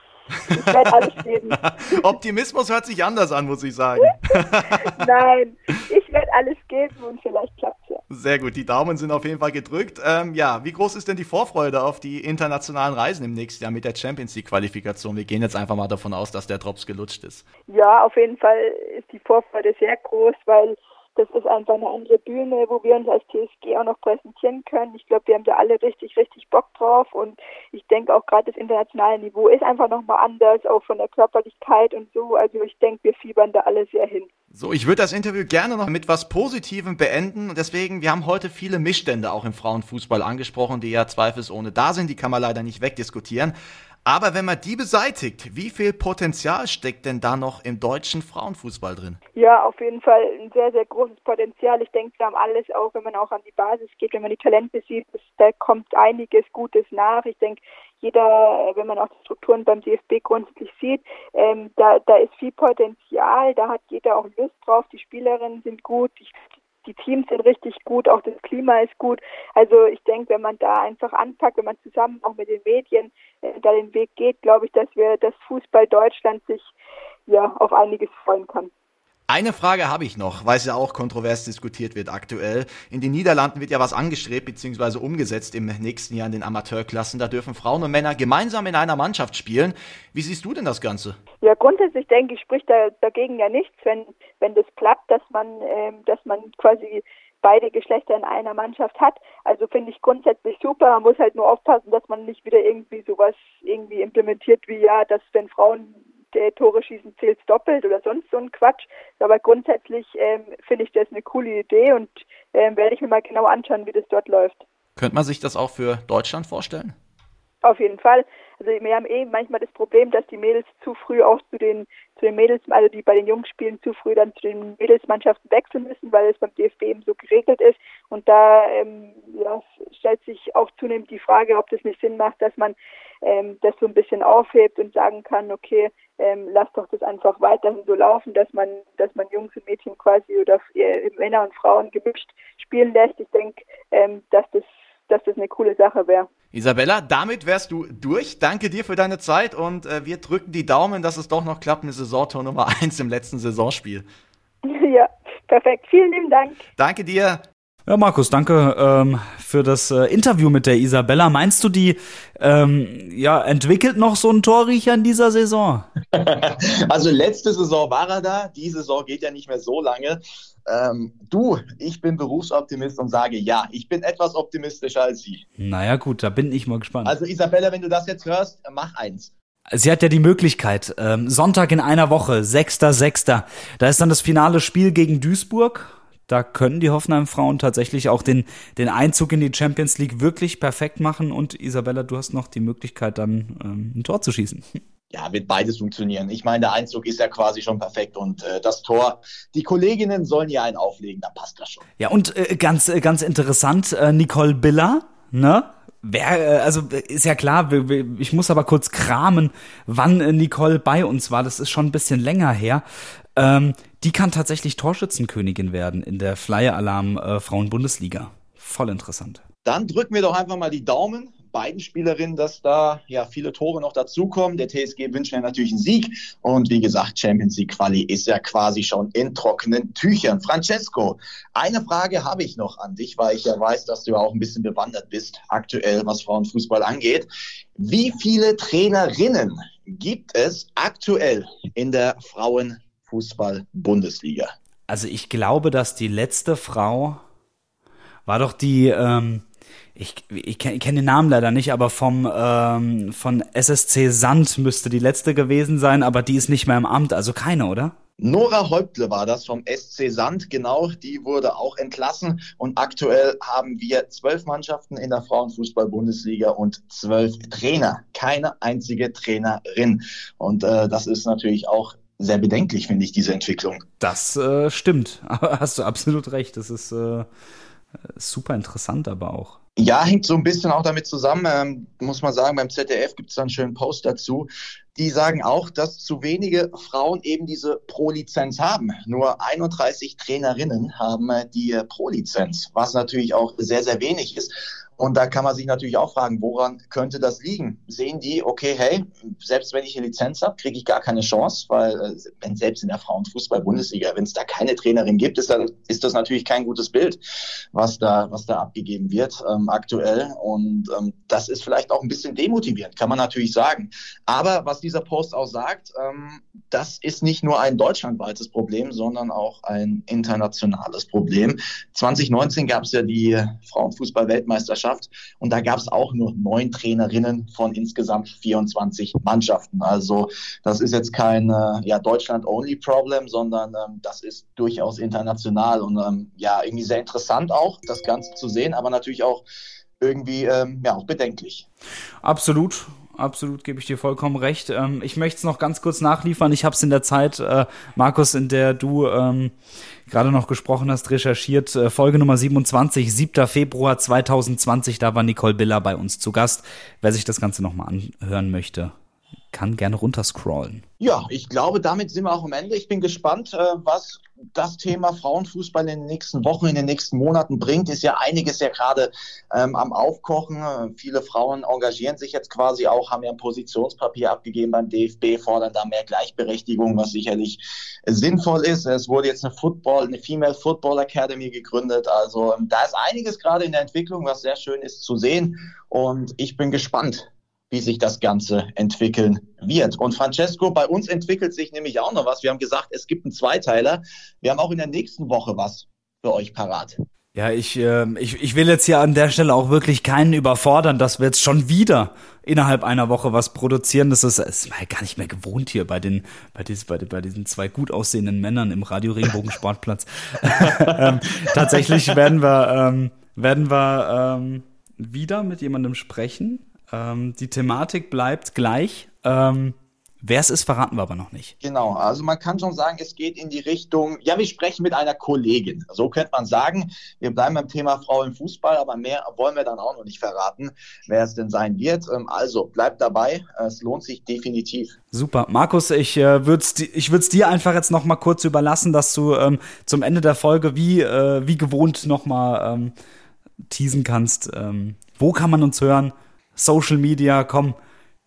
ich werde alles geben. Optimismus hört sich anders an, muss ich sagen. Nein, ich werde alles geben und vielleicht klappt es ja. Sehr gut, die Daumen sind auf jeden Fall gedrückt. Ähm, ja, wie groß ist denn die Vorfreude auf die internationalen Reisen im nächsten Jahr mit der Champions League Qualifikation? Wir gehen jetzt einfach mal davon aus, dass der Drops gelutscht ist. Ja, auf jeden Fall ist die Vorfreude sehr groß, weil das ist einfach eine andere Bühne, wo wir uns als TSG auch noch präsentieren können. Ich glaube, wir haben da alle richtig, richtig Bock drauf und ich denke auch gerade das internationale Niveau ist einfach nochmal anders, auch von der Körperlichkeit und so. Also ich denke, wir fiebern da alle sehr hin. So, ich würde das Interview gerne noch mit was Positivem beenden. Deswegen, wir haben heute viele Missstände auch im Frauenfußball angesprochen, die ja zweifelsohne da sind. Die kann man leider nicht wegdiskutieren. Aber wenn man die beseitigt, wie viel Potenzial steckt denn da noch im deutschen Frauenfußball drin? Ja, auf jeden Fall ein sehr, sehr großes Potenzial. Ich denke, wir haben alles, auch wenn man auch an die Basis geht, wenn man die Talente sieht, da kommt einiges Gutes nach. Ich denke, jeder, wenn man auch die Strukturen beim DFB grundsätzlich sieht, ähm, da, da ist viel Potenzial, da hat jeder auch Lust drauf, die Spielerinnen sind gut, ich die Teams sind richtig gut, auch das Klima ist gut. Also ich denke, wenn man da einfach anpackt, wenn man zusammen auch mit den Medien äh, da den Weg geht, glaube ich, dass wir das Fußball Deutschland sich ja auf einiges freuen kann. Eine Frage habe ich noch, weil es ja auch kontrovers diskutiert wird aktuell. In den Niederlanden wird ja was angestrebt bzw. umgesetzt im nächsten Jahr in den Amateurklassen. Da dürfen Frauen und Männer gemeinsam in einer Mannschaft spielen. Wie siehst du denn das Ganze? Ja, grundsätzlich denke ich, spricht da dagegen ja nichts, wenn, wenn das klappt, dass man, ähm, dass man quasi beide Geschlechter in einer Mannschaft hat. Also finde ich grundsätzlich super. Man muss halt nur aufpassen, dass man nicht wieder irgendwie sowas irgendwie implementiert wie ja, dass wenn Frauen der Tore schießen zählt doppelt oder sonst so ein Quatsch. Aber grundsätzlich ähm, finde ich das eine coole Idee und ähm, werde ich mir mal genau anschauen, wie das dort läuft. Könnte man sich das auch für Deutschland vorstellen? Auf jeden Fall. Also wir haben eh manchmal das Problem, dass die Mädels zu früh auch zu den zu den Mädels, also die bei den Jungs spielen, zu früh dann zu den Mädelsmannschaften wechseln müssen, weil es beim DFB eben so geregelt ist. Und da ähm, ja, stellt sich auch zunehmend die Frage, ob das nicht Sinn macht, dass man ähm, das so ein bisschen aufhebt und sagen kann, okay, ähm, lass doch das einfach weiterhin so laufen, dass man, dass man Jungs und Mädchen quasi oder äh, Männer und Frauen gemischt spielen lässt. Ich denke, ähm, dass das dass das eine coole Sache wäre. Isabella, damit wärst du durch. Danke dir für deine Zeit und äh, wir drücken die Daumen, dass es doch noch klappt mit Saisontor Nummer 1 im letzten Saisonspiel. Ja, perfekt. Vielen lieben Dank. Danke dir. Ja, Markus, danke ähm, für das äh, Interview mit der Isabella. Meinst du, die ähm, ja, entwickelt noch so ein Torriecher in dieser Saison? also letzte Saison war er da, die Saison geht ja nicht mehr so lange. Ähm, du, ich bin Berufsoptimist und sage ja, ich bin etwas optimistischer als Sie. Naja, gut, da bin ich mal gespannt. Also Isabella, wenn du das jetzt hörst, mach eins. Sie hat ja die Möglichkeit, ähm, Sonntag in einer Woche, 6.6., da ist dann das finale Spiel gegen Duisburg. Da können die Hoffenheim-Frauen tatsächlich auch den, den Einzug in die Champions League wirklich perfekt machen. Und Isabella, du hast noch die Möglichkeit, dann ähm, ein Tor zu schießen ja, wird beides funktionieren. Ich meine, der Einzug ist ja quasi schon perfekt und äh, das Tor, die Kolleginnen sollen ja einen auflegen, dann passt das schon. Ja, und äh, ganz, äh, ganz interessant, äh, Nicole Biller, ne? Wer, äh, also ist ja klar, ich muss aber kurz kramen, wann Nicole bei uns war. Das ist schon ein bisschen länger her. Ähm, die kann tatsächlich Torschützenkönigin werden in der Flyer Alarm äh, Frauen-Bundesliga. Voll interessant. Dann drücken wir doch einfach mal die Daumen beiden Spielerinnen, dass da ja viele Tore noch dazukommen. Der TSG wünscht mir natürlich einen Sieg. Und wie gesagt, Champions League Quali ist ja quasi schon in trockenen Tüchern. Francesco, eine Frage habe ich noch an dich, weil ich ja weiß, dass du auch ein bisschen bewandert bist, aktuell, was Frauenfußball angeht. Wie viele Trainerinnen gibt es aktuell in der Frauenfußball-Bundesliga? Also ich glaube, dass die letzte Frau war doch die, ähm, ich, ich kenne kenn den Namen leider nicht, aber vom ähm, von SSC Sand müsste die letzte gewesen sein, aber die ist nicht mehr im Amt, also keine, oder? Nora Häuptle war das vom SC Sand, genau, die wurde auch entlassen und aktuell haben wir zwölf Mannschaften in der Frauenfußball-Bundesliga und zwölf Trainer, keine einzige Trainerin. Und äh, das ist natürlich auch sehr bedenklich, finde ich, diese Entwicklung. Das äh, stimmt, aber hast du absolut recht, das ist äh, super interessant aber auch. Ja, hängt so ein bisschen auch damit zusammen, ähm, muss man sagen, beim ZDF gibt es da einen schönen Post dazu. Die sagen auch, dass zu wenige Frauen eben diese Pro-Lizenz haben. Nur 31 Trainerinnen haben äh, die äh, Pro-Lizenz, was natürlich auch sehr, sehr wenig ist. Und da kann man sich natürlich auch fragen, woran könnte das liegen? Sehen die, okay, hey, selbst wenn ich eine Lizenz habe, kriege ich gar keine Chance, weil äh, wenn selbst in der Frauenfußball-Bundesliga, wenn es da keine Trainerin gibt, ist, da, ist das natürlich kein gutes Bild, was da, was da abgegeben wird ähm, aktuell. Und ähm, das ist vielleicht auch ein bisschen demotivierend, kann man natürlich sagen. Aber was dieser Post auch sagt, ähm, das ist nicht nur ein deutschlandweites Problem, sondern auch ein internationales Problem. 2019 gab es ja die Frauenfußball-Weltmeisterschaft Mannschaft. Und da gab es auch nur neun Trainerinnen von insgesamt 24 Mannschaften. Also das ist jetzt kein äh, ja, Deutschland-Only-Problem, sondern ähm, das ist durchaus international und ähm, ja, irgendwie sehr interessant auch, das Ganze zu sehen, aber natürlich auch irgendwie ähm, ja, auch bedenklich. Absolut absolut gebe ich dir vollkommen recht. Ähm, ich möchte es noch ganz kurz nachliefern. Ich habe es in der Zeit, äh, Markus, in der du ähm, gerade noch gesprochen hast, recherchiert. Äh, Folge Nummer 27, 7. Februar 2020, da war Nicole Biller bei uns zu Gast. Wer sich das Ganze nochmal anhören möchte, kann gerne runterscrollen. Ja, ich glaube, damit sind wir auch am Ende. Ich bin gespannt, äh, was das Thema Frauenfußball in den nächsten Wochen, in den nächsten Monaten bringt, ist ja einiges ja gerade ähm, am Aufkochen. Viele Frauen engagieren sich jetzt quasi auch, haben ja ein Positionspapier abgegeben beim DFB, fordern da mehr Gleichberechtigung, was sicherlich sinnvoll ist. Es wurde jetzt eine Football, eine Female Football Academy gegründet. Also ähm, da ist einiges gerade in der Entwicklung, was sehr schön ist zu sehen. Und ich bin gespannt, wie sich das Ganze entwickeln wird. Und Francesco, bei uns entwickelt sich nämlich auch noch was. Wir haben gesagt, es gibt einen Zweiteiler. Wir haben auch in der nächsten Woche was für euch parat. Ja, ich, äh, ich, ich will jetzt hier an der Stelle auch wirklich keinen überfordern, dass wir jetzt schon wieder innerhalb einer Woche was produzieren. Das ist, ist mal gar nicht mehr gewohnt hier bei den, bei, diesen, bei, bei diesen zwei gut aussehenden Männern im Radio Regenbogen Sportplatz. ähm, tatsächlich werden wir, ähm, werden wir ähm, wieder mit jemandem sprechen, ähm, die Thematik bleibt gleich. Ähm, Wer es ist, verraten wir aber noch nicht. Genau, also man kann schon sagen, es geht in die Richtung, ja, wir sprechen mit einer Kollegin. So könnte man sagen. Wir bleiben beim Thema Frau im Fußball, aber mehr wollen wir dann auch noch nicht verraten, wer es denn sein wird. Ähm, also bleibt dabei, es lohnt sich definitiv. Super. Markus, ich äh, würde es ich würd's dir einfach jetzt noch mal kurz überlassen, dass du ähm, zum Ende der Folge wie, äh, wie gewohnt noch mal ähm, teasen kannst. Ähm, wo kann man uns hören? Social Media, komm,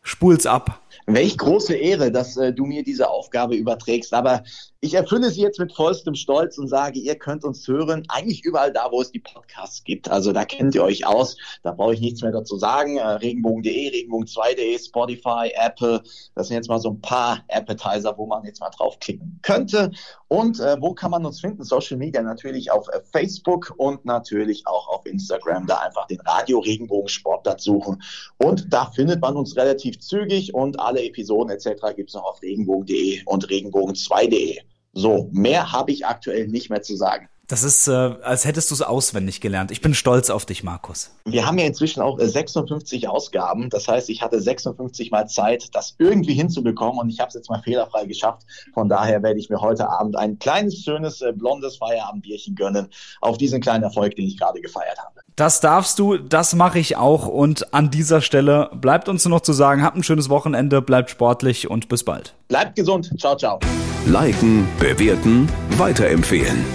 spul's ab. Welch große Ehre, dass äh, du mir diese Aufgabe überträgst. Aber ich erfülle sie jetzt mit vollstem Stolz und sage, ihr könnt uns hören, eigentlich überall da, wo es die Podcasts gibt. Also da kennt ihr euch aus, da brauche ich nichts mehr dazu sagen. Äh, Regenbogen.de, Regenbogen2.de, Spotify, Apple, das sind jetzt mal so ein paar Appetizer, wo man jetzt mal draufklicken könnte. Und äh, wo kann man uns finden? Social Media natürlich auf äh, Facebook und natürlich auch auf Instagram. Da einfach den Radio Regenbogen Sportplatz suchen. Und da findet man uns relativ zügig und alle Episoden etc. gibt es noch auf regenbogen.de und regenbogen2.de. So, mehr habe ich aktuell nicht mehr zu sagen. Das ist, äh, als hättest du es auswendig gelernt. Ich bin stolz auf dich, Markus. Wir haben ja inzwischen auch 56 äh, Ausgaben. Das heißt, ich hatte 56 Mal Zeit, das irgendwie hinzubekommen und ich habe es jetzt mal fehlerfrei geschafft. Von daher werde ich mir heute Abend ein kleines, schönes, äh, blondes Feierabendbierchen gönnen auf diesen kleinen Erfolg, den ich gerade gefeiert habe. Das darfst du, das mache ich auch. Und an dieser Stelle bleibt uns nur noch zu sagen, habt ein schönes Wochenende, bleibt sportlich und bis bald. Bleibt gesund. Ciao, ciao. Liken, bewerten, weiterempfehlen.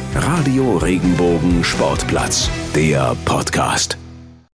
Regenbogen Sportplatz, der Podcast.